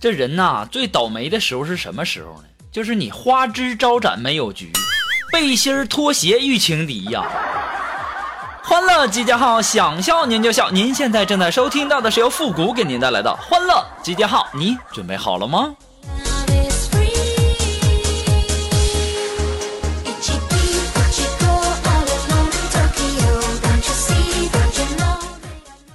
这人呐，最倒霉的时候是什么时候呢？就是你花枝招展没有局，背心儿拖鞋遇情敌呀。欢乐集结号，想笑您就笑。您现在正在收听到的是由复古给您带来的欢乐集结号，你准备好了吗？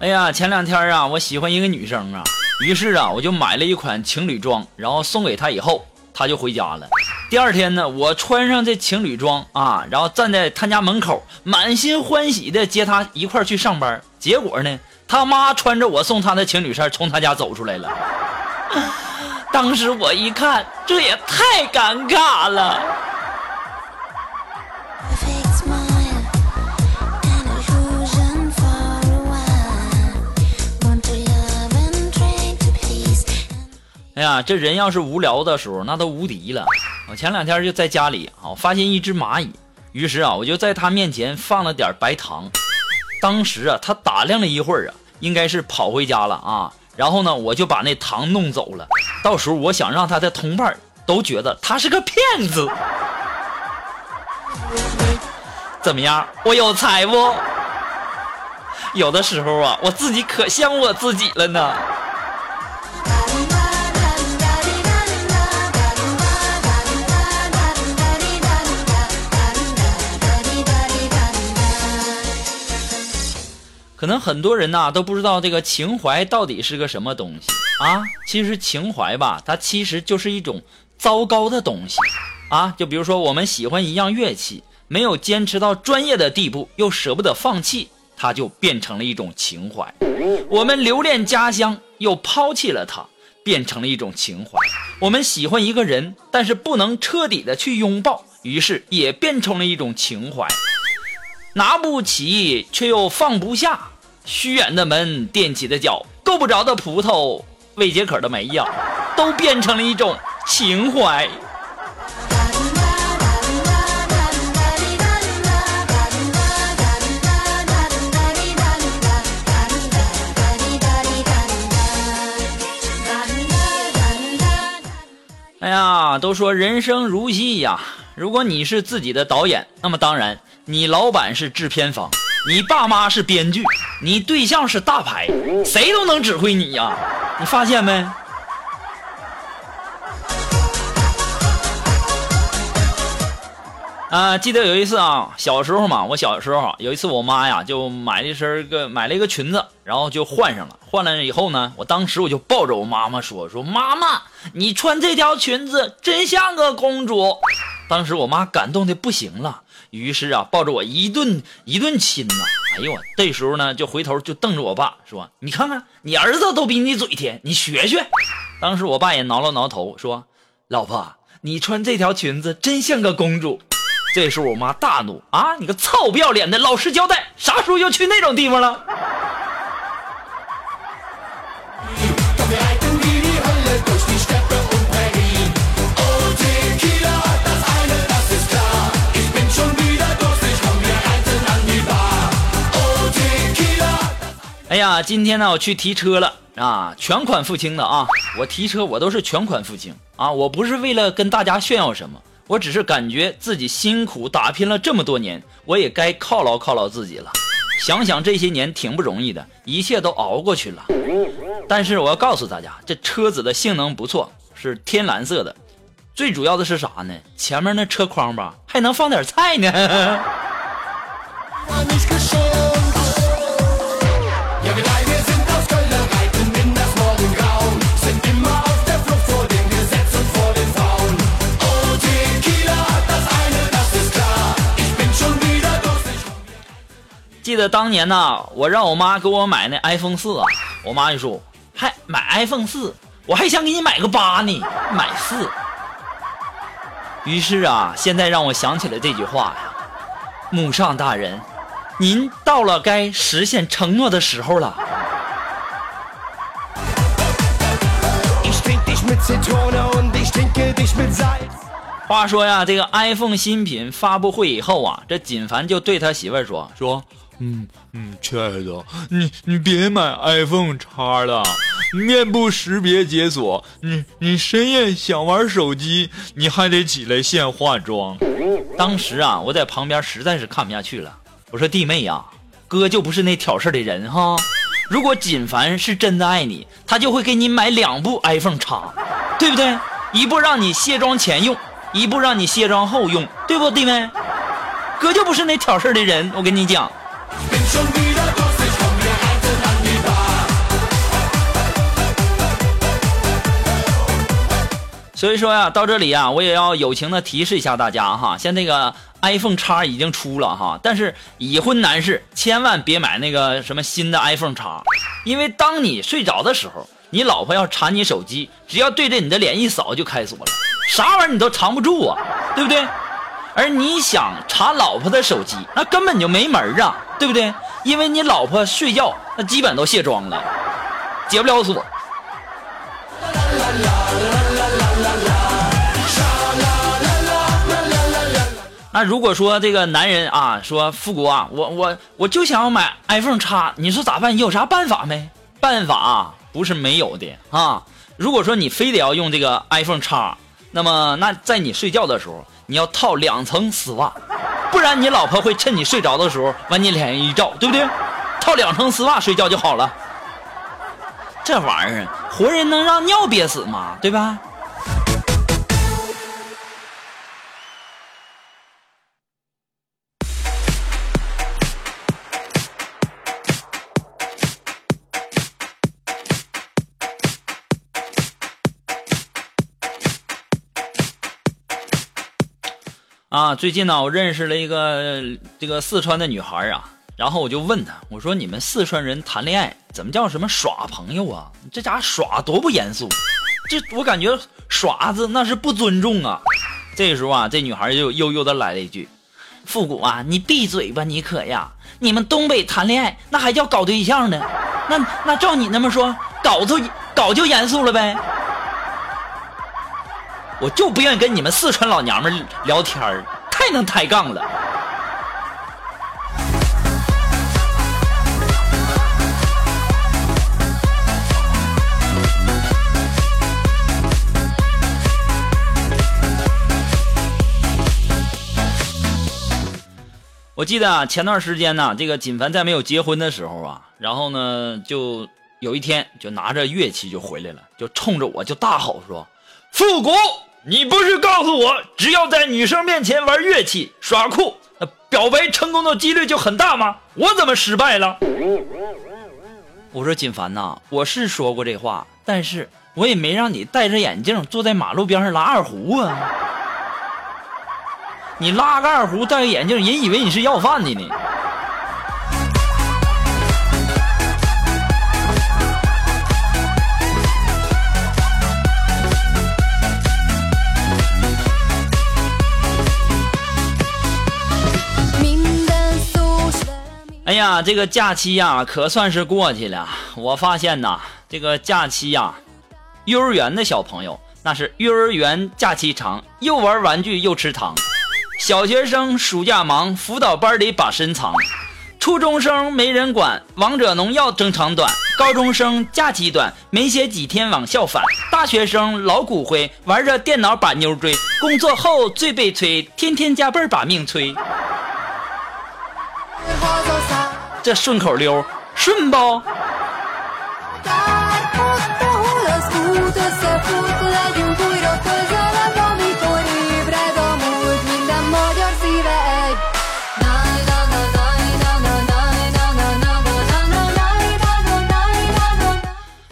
哎呀，前两天啊，我喜欢一个女生啊。于是啊，我就买了一款情侣装，然后送给她以后，她就回家了。第二天呢，我穿上这情侣装啊，然后站在她家门口，满心欢喜的接她一块去上班。结果呢，她妈穿着我送她的情侣衫从她家走出来了。当时我一看，这也太尴尬了。呀，这人要是无聊的时候，那都无敌了。我前两天就在家里啊，发现一只蚂蚁，于是啊，我就在它面前放了点白糖。当时啊，它打量了一会儿啊，应该是跑回家了啊。然后呢，我就把那糖弄走了。到时候我想让他的同伴都觉得他是个骗子。怎么样？我有才不？有的时候啊，我自己可像我自己了呢。可能很多人呐都不知道这个情怀到底是个什么东西啊！其实情怀吧，它其实就是一种糟糕的东西啊！就比如说我们喜欢一样乐器，没有坚持到专业的地步，又舍不得放弃，它就变成了一种情怀；我们留恋家乡，又抛弃了它，变成了一种情怀；我们喜欢一个人，但是不能彻底的去拥抱，于是也变成了一种情怀。拿不起，却又放不下。虚掩的门，踮起的脚，够不着的葡萄，未解渴的梅呀，都变成了一种情怀。哎呀，都说人生如戏呀，如果你是自己的导演，那么当然，你老板是制片方。你爸妈是编剧，你对象是大牌，谁都能指挥你呀！你发现没？啊，记得有一次啊，小时候嘛，我小时候有一次，我妈呀就买了一身个买了一个裙子，然后就换上了。换了以后呢，我当时我就抱着我妈妈说：“说妈妈，你穿这条裙子真像个公主。”当时我妈感动的不行了。于是啊，抱着我一顿一顿亲呐！哎呦我，这时候呢，就回头就瞪着我爸说：“你看看，你儿子都比你嘴甜，你学学。”当时我爸也挠了挠头说：“老婆，你穿这条裙子真像个公主。”这时候我妈大怒啊！你个臭不要脸的，老实交代，啥时候又去那种地方了？哎呀，今天呢我去提车了啊，全款付清的啊！我提车我都是全款付清啊，我不是为了跟大家炫耀什么，我只是感觉自己辛苦打拼了这么多年，我也该犒劳犒劳自己了。想想这些年挺不容易的，一切都熬过去了。但是我要告诉大家，这车子的性能不错，是天蓝色的，最主要的是啥呢？前面那车筐吧，还能放点菜呢。得当年呐，我让我妈给我买那 iPhone 四啊，我妈就说：“还买 iPhone 四？我还想给你买个八呢，买四。于是啊，现在让我想起了这句话呀，母上大人，您到了该实现承诺的时候了。话说呀，这个 iPhone 新品发布会以后啊，这锦凡就对他媳妇儿说说，嗯嗯，亲爱的，你你别买 iPhone 叉了，面部识别解锁，你你深夜想玩手机，你还得起来现化妆。当时啊，我在旁边实在是看不下去了，我说弟妹呀，哥就不是那挑事的人哈。如果锦凡是真的爱你，他就会给你买两部 iPhone 叉，对不对？一部让你卸妆前用。一部让你卸妆后用，对不，弟妹？哥就不是那挑事的人，我跟你讲。所以说呀，到这里呀，我也要友情的提示一下大家哈，像那个 iPhone 叉已经出了哈，但是已婚男士千万别买那个什么新的 iPhone 叉，因为当你睡着的时候，你老婆要查你手机，只要对着你的脸一扫就开锁了。啥玩意儿你都藏不住啊，对不对？而你想查老婆的手机，那根本就没门儿啊，对不对？因为你老婆睡觉那基本都卸妆了，解不了锁。那如果说这个男人啊，说富国啊，我我我就想要买 iPhone 叉，你说咋办？有啥办法没？办法不是没有的啊。如果说你非得要用这个 iPhone 叉。那么，那在你睡觉的时候，你要套两层丝袜，不然你老婆会趁你睡着的时候往你脸上一照，对不对？套两层丝袜睡觉就好了。这玩意儿，活人能让尿憋死吗？对吧？啊，最近呢，我认识了一个这个四川的女孩啊，然后我就问她，我说你们四川人谈恋爱怎么叫什么耍朋友啊？这家耍多不严肃，这我感觉耍子那是不尊重啊。这时候啊，这女孩就悠悠的来了一句：“复古啊，你闭嘴吧，你可呀！你们东北谈恋爱那还叫搞对象呢？那那照你那么说，搞就搞就严肃了呗？”我就不愿意跟你们四川老娘们聊天儿，太能抬杠了。我记得啊，前段时间呢，这个锦凡在没有结婚的时候啊，然后呢，就有一天就拿着乐器就回来了，就冲着我就大吼说：“复古！”你不是告诉我，只要在女生面前玩乐器耍酷，那表白成功的几率就很大吗？我怎么失败了？我说锦凡呐，我是说过这话，但是我也没让你戴着眼镜坐在马路边上拉二胡啊。你拉个二胡，戴个眼镜，人以为你是要饭的呢。哎呀，这个假期呀，可算是过去了。我发现呐，这个假期呀，幼儿园的小朋友那是幼儿园假期长，又玩玩具又吃糖；小学生暑假忙，辅导班里把身藏；初中生没人管，王者荣耀争长短；高中生假期短，没歇几天往校返；大学生老骨灰，玩着电脑把妞追；工作后最悲催，天天加班把命催。这顺口溜顺不？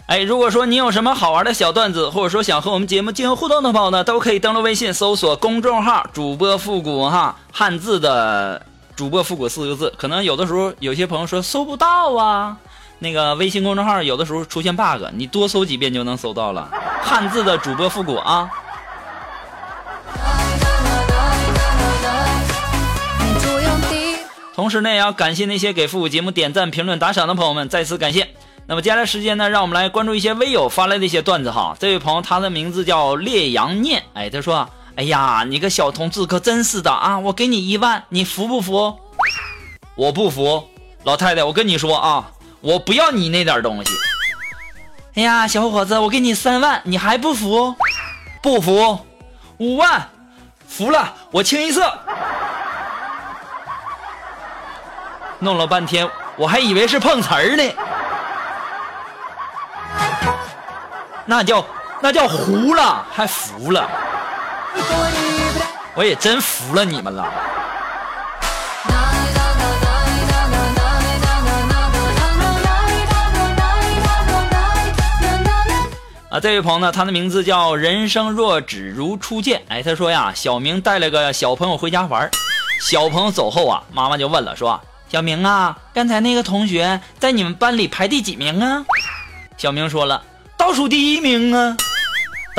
哎，如果说你有什么好玩的小段子，或者说想和我们节目进行互动的朋友呢，都可以登录微信搜索公众号“主播复古”哈，汉字的。主播复古四个字，可能有的时候有些朋友说搜不到啊，那个微信公众号有的时候出现 bug，你多搜几遍就能搜到了。汉字的主播复古啊。同时呢，也要感谢那些给复古节目点赞、评论、打赏的朋友们，再次感谢。那么接下来时间呢，让我们来关注一些微友发来的一些段子哈。这位朋友他的名字叫烈阳念，哎，他说：“哎呀，你个小同志可真是的啊！我给你一万，你服不服？我不服，老太太，我跟你说啊，我不要你那点东西。哎呀，小伙子，我给你三万，你还不服？不服，五万，服了，我清一色。弄了半天，我还以为是碰瓷儿呢。”那叫那叫糊了，还服了，我也真服了你们了。啊，这位朋友呢，他的名字叫人生若只如初见。哎，他说呀，小明带了个小朋友回家玩，小朋友走后啊，妈妈就问了，说小明啊，刚才那个同学在你们班里排第几名啊？小明说了。倒数第一名啊！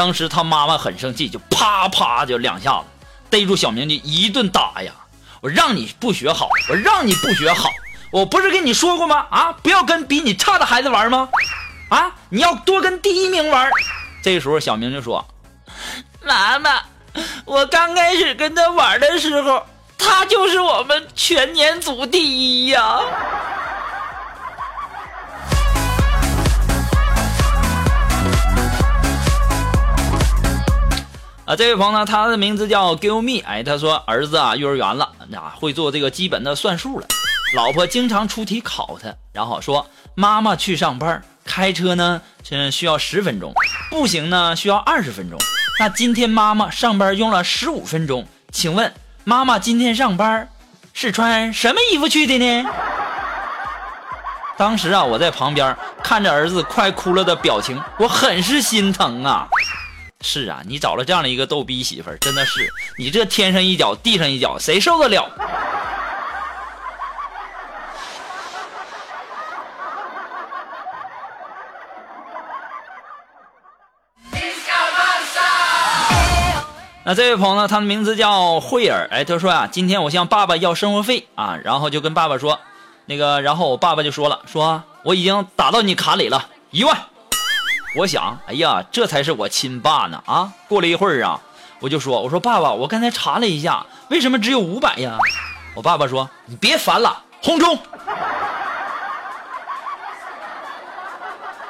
当时他妈妈很生气，就啪啪就两下子，逮住小明就一顿打呀！我让你不学好，我让你不学好，我不是跟你说过吗？啊，不要跟比你差的孩子玩吗？啊，你要多跟第一名玩。这时候小明就说：“妈妈，我刚开始跟他玩的时候，他就是我们全年组第一呀。”，啊这位朋友呢，他的名字叫 Give Me，哎，他说儿子啊，幼儿园了，啊，会做这个基本的算术了。老婆经常出题考他，然后说妈妈去上班，开车呢，嗯，需要十分钟，步行呢需要二十分钟。那今天妈妈上班用了十五分钟，请问妈妈今天上班是穿什么衣服去的呢？当时啊，我在旁边看着儿子快哭了的表情，我很是心疼啊。是啊，你找了这样的一个逗逼媳妇儿，真的是你这天上一脚地上一脚，谁受得了？那这位朋友呢，他的名字叫慧儿，哎，他说啊，今天我向爸爸要生活费啊，然后就跟爸爸说，那个，然后我爸爸就说了，说我已经打到你卡里了，一万。我想，哎呀，这才是我亲爸呢！啊，过了一会儿啊，我就说，我说爸爸，我刚才查了一下，为什么只有五百呀？我爸爸说，你别烦了，红中！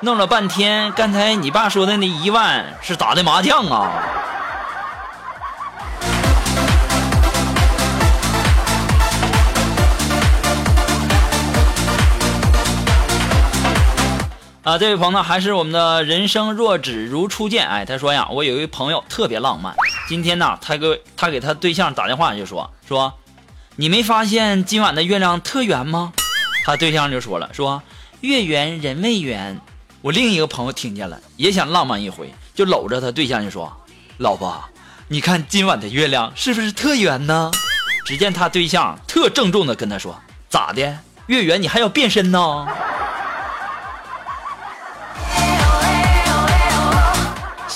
弄了半天，刚才你爸说的那一万是打的麻将啊。啊，这位朋友还是我们的人生若只如初见。哎，他说呀，我有一位朋友特别浪漫。今天呢，他给他给他对象打电话就说说，你没发现今晚的月亮特圆吗？他对象就说了，说月圆人未圆。我另一个朋友听见了，也想浪漫一回，就搂着他对象就说，老婆，你看今晚的月亮是不是特圆呢？只见他对象特郑重的跟他说，咋的？月圆你还要变身呢？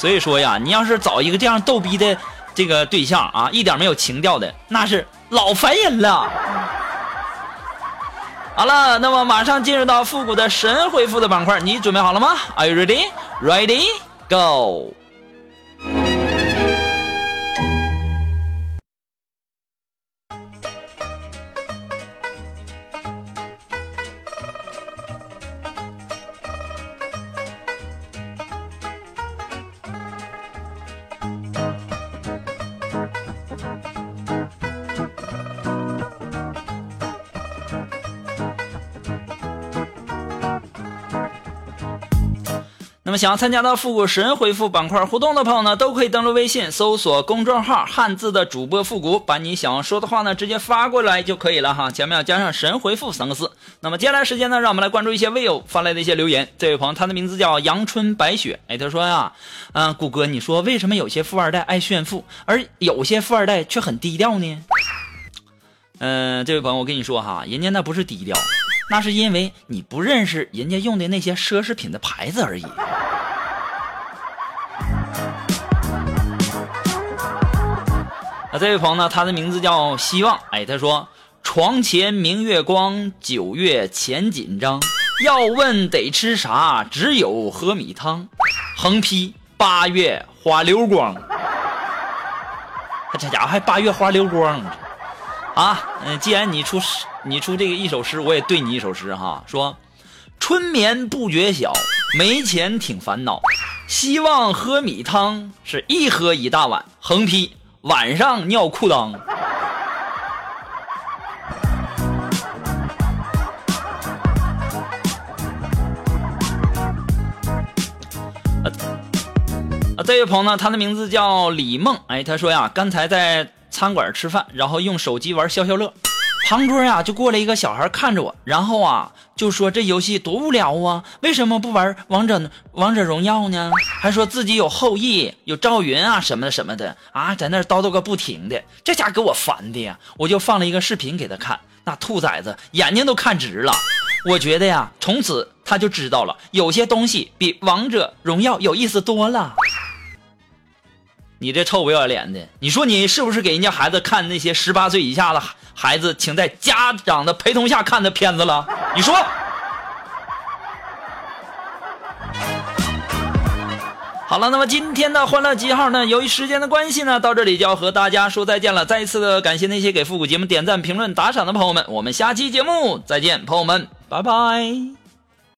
所以说呀，你要是找一个这样逗逼的这个对象啊，一点没有情调的，那是老烦人了。好了，那么马上进入到复古的神回复的板块，你准备好了吗？Are you ready? Ready? Go! 那么想要参加到复古神回复板块互动的朋友呢，都可以登录微信搜索公众号“汉字的主播复古”，把你想要说的话呢直接发过来就可以了哈，前面要加上“神回复”三个字。那么接下来时间呢，让我们来关注一些微友发来的一些留言。这位朋友他的名字叫阳春白雪，哎，他说呀，嗯，谷歌，你说为什么有些富二代爱炫富，而有些富二代却很低调呢？嗯，这位朋友，我跟你说哈，人家那不是低调，那是因为你不认识人家用的那些奢侈品的牌子而已。啊，这位朋友呢，他的名字叫希望，哎，他说：“床前明月光，九月前紧张。要问得吃啥，只有喝米汤。横批：八月花流光。这家伙还八月花流光啊！嗯，既然你出诗，你出这个一首诗，我也对你一首诗哈。说：春眠不觉晓，没钱挺烦恼。希望喝米汤，是一喝一大碗。横批：晚上尿裤裆。啊，这位朋友呢，他的名字叫李梦。哎，他说呀，刚才在餐馆吃饭，然后用手机玩消消乐，旁桌呀就过来一个小孩看着我，然后啊就说这游戏多无聊啊，为什么不玩王者王者荣耀呢？还说自己有后羿、有赵云啊什么的什么的啊，在那叨叨个不停的，这家给我烦的呀！我就放了一个视频给他看，那兔崽子眼睛都看直了。我觉得呀，从此他就知道了，有些东西比王者荣耀有意思多了。你这臭不要脸的！你说你是不是给人家孩子看那些十八岁以下的孩子，请在家长的陪同下看的片子了？你说。好了，那么今天的欢乐极号呢？由于时间的关系呢，到这里就要和大家说再见了。再一次的感谢那些给复古节目点赞、评论、打赏的朋友们，我们下期节目再见，朋友们，拜拜。